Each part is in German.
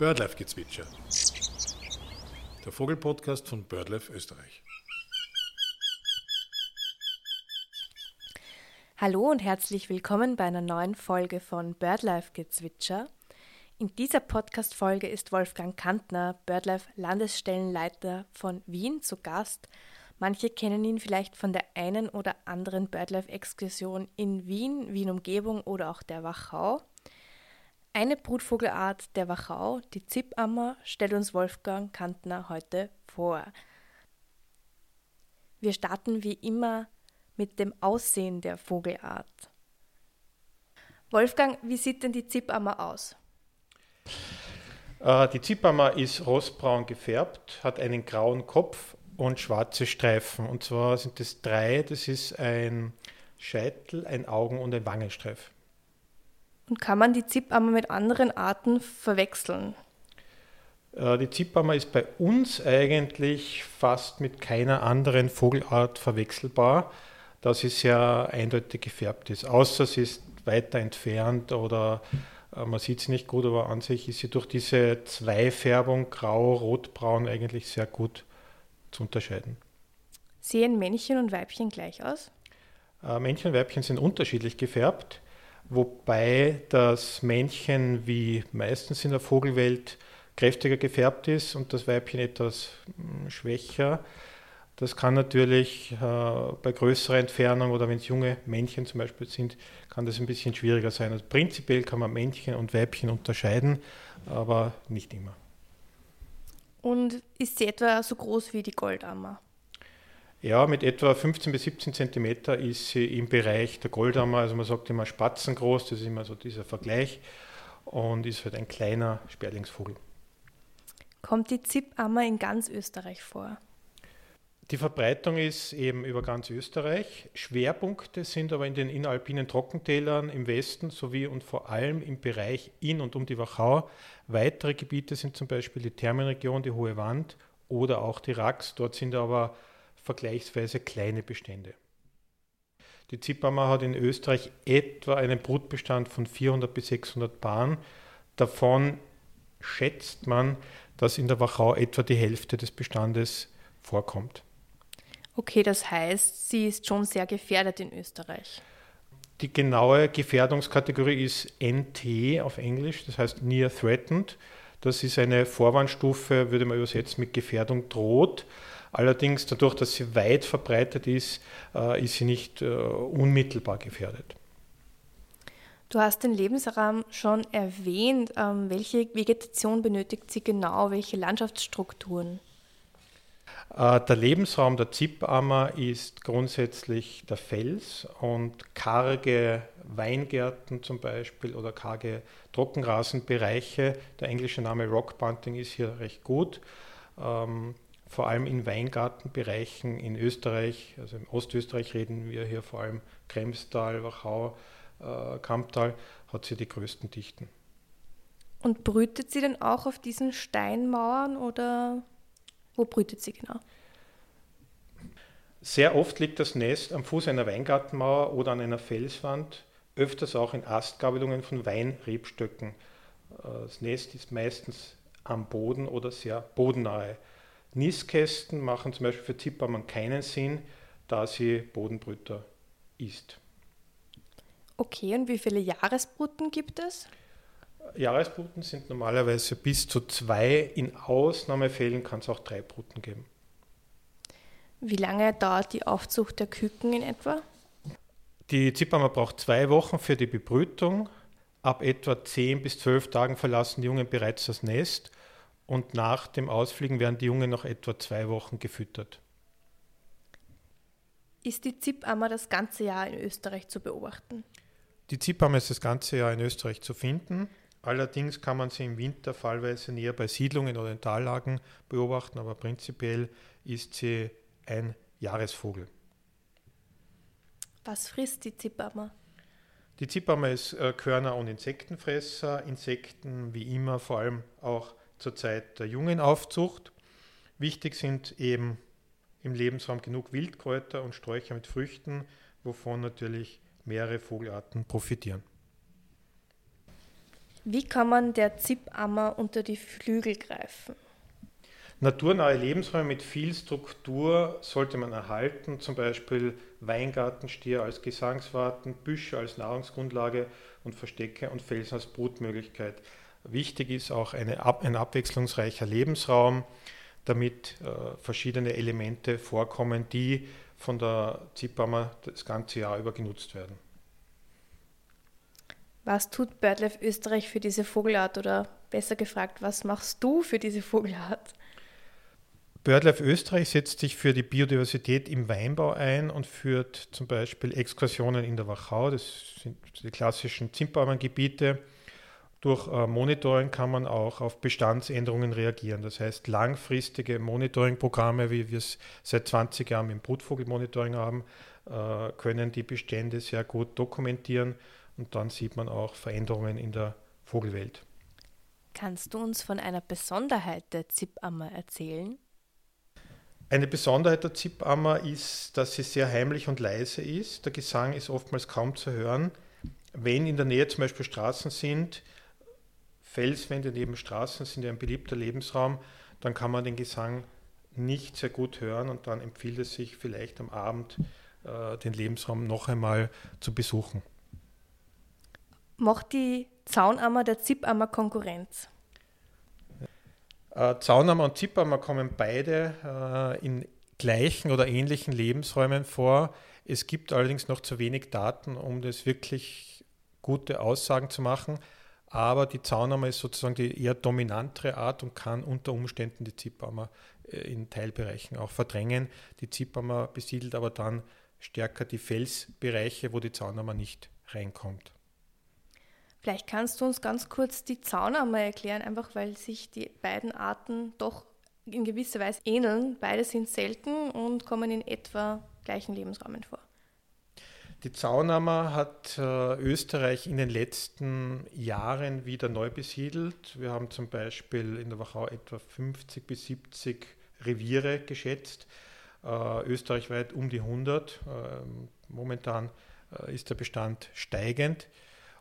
Birdlife-Gezwitscher. Der Vogelpodcast von Birdlife Österreich. Hallo und herzlich willkommen bei einer neuen Folge von Birdlife-Gezwitscher. In dieser Podcast-Folge ist Wolfgang Kantner, BirdLife-Landesstellenleiter von Wien, zu Gast. Manche kennen ihn vielleicht von der einen oder anderen BirdLife-Exkursion in Wien, Wien-Umgebung oder auch der Wachau. Eine Brutvogelart der Wachau, die Zippammer, stellt uns Wolfgang Kantner heute vor. Wir starten wie immer mit dem Aussehen der Vogelart. Wolfgang, wie sieht denn die Zippammer aus? Äh, die Zippammer ist rostbraun gefärbt, hat einen grauen Kopf und schwarze Streifen. Und zwar sind es drei. Das ist ein Scheitel, ein Augen- und ein Wangenstreif. Und kann man die Zippammer mit anderen Arten verwechseln? Äh, die Zippammer ist bei uns eigentlich fast mit keiner anderen Vogelart verwechselbar, da sie sehr eindeutig gefärbt ist. Außer sie ist weiter entfernt oder äh, man sieht sie nicht gut, aber an sich ist sie durch diese Zweifärbung grau, rot, braun eigentlich sehr gut zu unterscheiden. Sehen Männchen und Weibchen gleich aus? Äh, Männchen und Weibchen sind unterschiedlich gefärbt wobei das Männchen wie meistens in der Vogelwelt kräftiger gefärbt ist und das Weibchen etwas hm, schwächer. Das kann natürlich äh, bei größerer Entfernung oder wenn es junge Männchen zum Beispiel sind, kann das ein bisschen schwieriger sein. Also prinzipiell kann man Männchen und Weibchen unterscheiden, aber nicht immer. Und ist sie etwa so groß wie die Goldammer? Ja, mit etwa 15 bis 17 Zentimeter ist sie im Bereich der Goldammer, also man sagt immer spatzengroß, das ist immer so dieser Vergleich und ist halt ein kleiner Sperlingsvogel. Kommt die Zippammer in ganz Österreich vor? Die Verbreitung ist eben über ganz Österreich. Schwerpunkte sind aber in den inneralpinen Trockentälern im Westen sowie und vor allem im Bereich in und um die Wachau. Weitere Gebiete sind zum Beispiel die Thermenregion, die Hohe Wand oder auch die Rax. Dort sind aber vergleichsweise kleine Bestände. Die Zippammer hat in Österreich etwa einen Brutbestand von 400 bis 600 Paaren. Davon schätzt man, dass in der Wachau etwa die Hälfte des Bestandes vorkommt. Okay, das heißt, sie ist schon sehr gefährdet in Österreich. Die genaue Gefährdungskategorie ist NT auf Englisch, das heißt Near Threatened. Das ist eine Vorwarnstufe, würde man übersetzen mit Gefährdung droht. Allerdings dadurch, dass sie weit verbreitet ist, äh, ist sie nicht äh, unmittelbar gefährdet. Du hast den Lebensraum schon erwähnt. Ähm, welche Vegetation benötigt sie genau? Welche Landschaftsstrukturen? Äh, der Lebensraum der Zippammer ist grundsätzlich der Fels und karge Weingärten zum Beispiel oder karge Trockenrasenbereiche. Der englische Name Rock Bunting ist hier recht gut. Ähm, vor allem in Weingartenbereichen in Österreich, also im Ostösterreich reden wir hier vor allem Kremstal, Wachau, äh, Kamptal, hat sie die größten Dichten. Und brütet sie denn auch auf diesen Steinmauern oder wo brütet sie genau? Sehr oft liegt das Nest am Fuß einer Weingartenmauer oder an einer Felswand, öfters auch in Astgabelungen von Weinrebstöcken. Äh, das Nest ist meistens am Boden oder sehr bodennahe. Nistkästen machen zum Beispiel für Zippermann keinen Sinn, da sie Bodenbrüter ist. Okay, und wie viele Jahresbruten gibt es? Jahresbruten sind normalerweise bis zu zwei. In Ausnahmefällen kann es auch drei Bruten geben. Wie lange dauert die Aufzucht der Küken in etwa? Die Zippermer braucht zwei Wochen für die Bebrütung. Ab etwa zehn bis zwölf Tagen verlassen die Jungen bereits das Nest und nach dem Ausfliegen werden die Jungen noch etwa zwei Wochen gefüttert. Ist die Zippammer das ganze Jahr in Österreich zu beobachten? Die Zippammer ist das ganze Jahr in Österreich zu finden. Allerdings kann man sie im Winter fallweise näher bei Siedlungen oder in Tallagen beobachten, aber prinzipiell ist sie ein Jahresvogel. Was frisst die Zippammer? Die Zippammer ist äh, Körner- und Insektenfresser. Insekten wie immer vor allem auch zur Zeit der Jungenaufzucht. Wichtig sind eben im Lebensraum genug Wildkräuter und Sträucher mit Früchten, wovon natürlich mehrere Vogelarten profitieren. Wie kann man der Zippammer unter die Flügel greifen? Naturnahe Lebensräume mit viel Struktur sollte man erhalten, zum Beispiel Weingartenstier als Gesangswarten, Büsche als Nahrungsgrundlage und Verstecke und Felsen als Brutmöglichkeit. Wichtig ist auch eine, ein abwechslungsreicher Lebensraum, damit äh, verschiedene Elemente vorkommen, die von der Zippammer das ganze Jahr über genutzt werden. Was tut BirdLife Österreich für diese Vogelart oder besser gefragt, was machst du für diese Vogelart? BirdLife Österreich setzt sich für die Biodiversität im Weinbau ein und führt zum Beispiel Exkursionen in der Wachau, das sind die klassischen Zimtbauerngebiete. Durch äh, Monitoring kann man auch auf Bestandsänderungen reagieren. Das heißt, langfristige Monitoringprogramme, wie wir es seit 20 Jahren im Brutvogelmonitoring haben, äh, können die Bestände sehr gut dokumentieren und dann sieht man auch Veränderungen in der Vogelwelt. Kannst du uns von einer Besonderheit der Zippammer erzählen? Eine Besonderheit der Zippammer ist, dass sie sehr heimlich und leise ist. Der Gesang ist oftmals kaum zu hören. Wenn in der Nähe zum Beispiel Straßen sind, Felswände neben Straßen sind ja ein beliebter Lebensraum, dann kann man den Gesang nicht sehr gut hören und dann empfiehlt es sich vielleicht am Abend äh, den Lebensraum noch einmal zu besuchen. Macht die Zaunammer der Zippammer Konkurrenz? Äh, Zaunammer und Zippammer kommen beide äh, in gleichen oder ähnlichen Lebensräumen vor. Es gibt allerdings noch zu wenig Daten, um das wirklich gute Aussagen zu machen. Aber die Zaunammer ist sozusagen die eher dominantere Art und kann unter Umständen die Zippammer äh, in Teilbereichen auch verdrängen. Die Zippammer besiedelt aber dann stärker die Felsbereiche, wo die Zaunammer nicht reinkommt. Vielleicht kannst du uns ganz kurz die Zaunammer erklären, einfach weil sich die beiden Arten doch in gewisser Weise ähneln. Beide sind selten und kommen in etwa gleichen Lebensräumen vor. Die Zaunammer hat äh, Österreich in den letzten Jahren wieder neu besiedelt. Wir haben zum Beispiel in der Wachau etwa 50 bis 70 Reviere geschätzt, äh, österreichweit um die 100. Äh, momentan ist der Bestand steigend.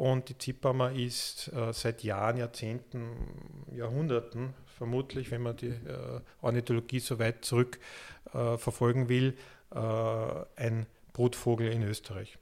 Und die Zippammer ist äh, seit Jahren, Jahrzehnten, Jahrhunderten, vermutlich, wenn man die äh, Ornithologie so weit zurück äh, verfolgen will, äh, ein Brutvogel in Österreich.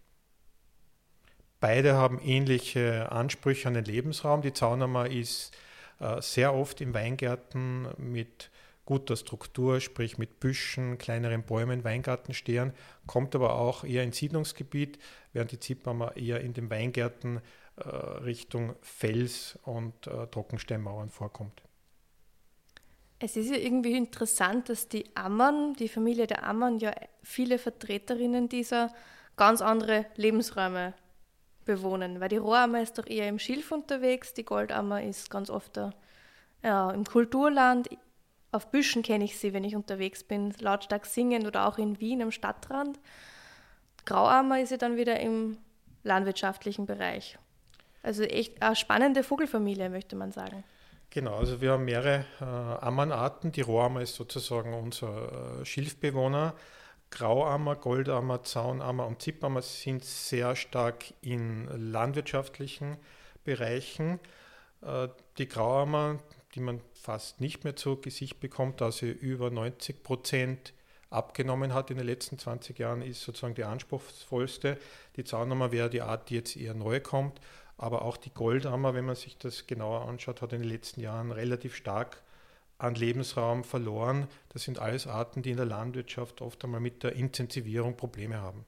Beide haben ähnliche Ansprüche an den Lebensraum. Die Zaunammer ist äh, sehr oft in Weingärten mit guter Struktur, sprich mit Büschen, kleineren Bäumen, Weingartenstehern, kommt aber auch eher ins Siedlungsgebiet, während die Zippammer eher in den Weingärten äh, Richtung Fels und äh, Trockensteinmauern vorkommt. Es ist ja irgendwie interessant, dass die Ammern, die Familie der Ammern, ja viele Vertreterinnen dieser ganz andere Lebensräume bewohnen. Weil die Rohammer ist doch eher im Schilf unterwegs, die Goldammer ist ganz oft da, ja, im Kulturland. Auf Büschen kenne ich sie, wenn ich unterwegs bin, lautstark singen oder auch in Wien am Stadtrand. Grauammer ist ja dann wieder im landwirtschaftlichen Bereich. Also echt eine spannende Vogelfamilie, möchte man sagen. Genau, also wir haben mehrere äh, Ammernarten. Die Rohammer ist sozusagen unser äh, Schilfbewohner. Grauammer, Goldammer, Zaunammer und Zippammer sind sehr stark in landwirtschaftlichen Bereichen. Äh, die Grauammer, die man fast nicht mehr zu Gesicht bekommt, da sie über 90 Prozent abgenommen hat in den letzten 20 Jahren, ist sozusagen die anspruchsvollste. Die Zaunammer wäre die Art, die jetzt eher neu kommt. Aber auch die Goldammer, wenn man sich das genauer anschaut, hat in den letzten Jahren relativ stark an Lebensraum verloren. Das sind alles Arten, die in der Landwirtschaft oft einmal mit der Intensivierung Probleme haben.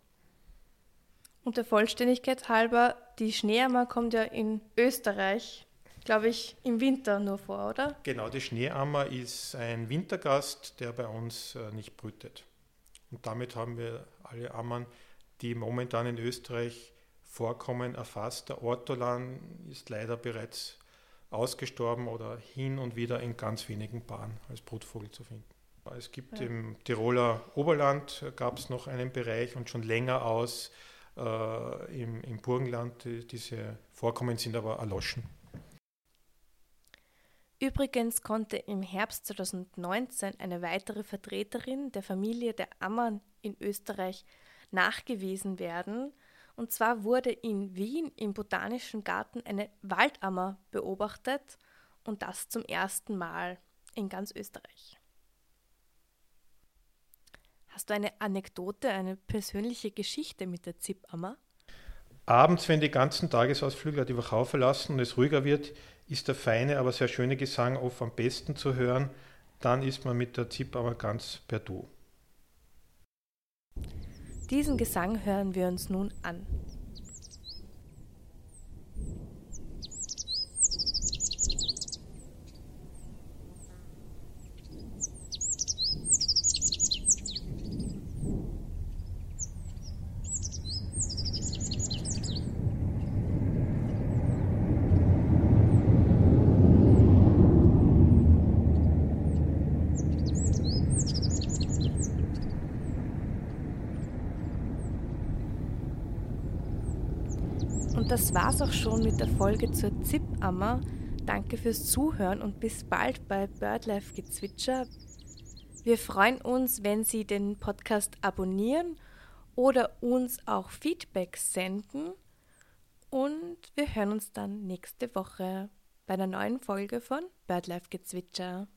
Und der Vollständigkeit halber, die Schneeammer kommt ja in Österreich, glaube ich, im Winter nur vor, oder? Genau, die Schneeammer ist ein Wintergast, der bei uns äh, nicht brütet. Und damit haben wir alle Ammern, die momentan in Österreich vorkommen, erfasst. Der Ortolan ist leider bereits ausgestorben oder hin und wieder in ganz wenigen Paaren als Brutvogel zu finden. Es gibt ja. im Tiroler Oberland äh, gab es noch einen Bereich und schon länger aus äh, im, im Burgenland. Die, diese Vorkommen sind aber erloschen. Übrigens konnte im Herbst 2019 eine weitere Vertreterin der Familie der Ammern in Österreich nachgewiesen werden, Und zwar wurde in Wien im Botanischen Garten eine Waldammer beobachtet und das zum ersten Mal in ganz Österreich. Hast du eine Anekdote, eine persönliche Geschichte mit der Zippammer? Abends, wenn die ganzen Tagesausflügler die Wachau verlassen und es ruhiger wird, ist der feine, aber sehr schöne Gesang oft am besten zu hören. Dann ist man mit der Zippammer ganz per Du. Diesen Gesang hören wir uns nun an. Und das war's auch schon mit der Folge zur Zippammer. Danke fürs Zuhören und bis bald bei BirdLife Gezwitscher. Wir freuen uns, wenn Sie den Podcast abonnieren oder uns auch Feedback senden. Und wir hören uns dann nächste Woche bei einer neuen Folge von BirdLife Gezwitscher.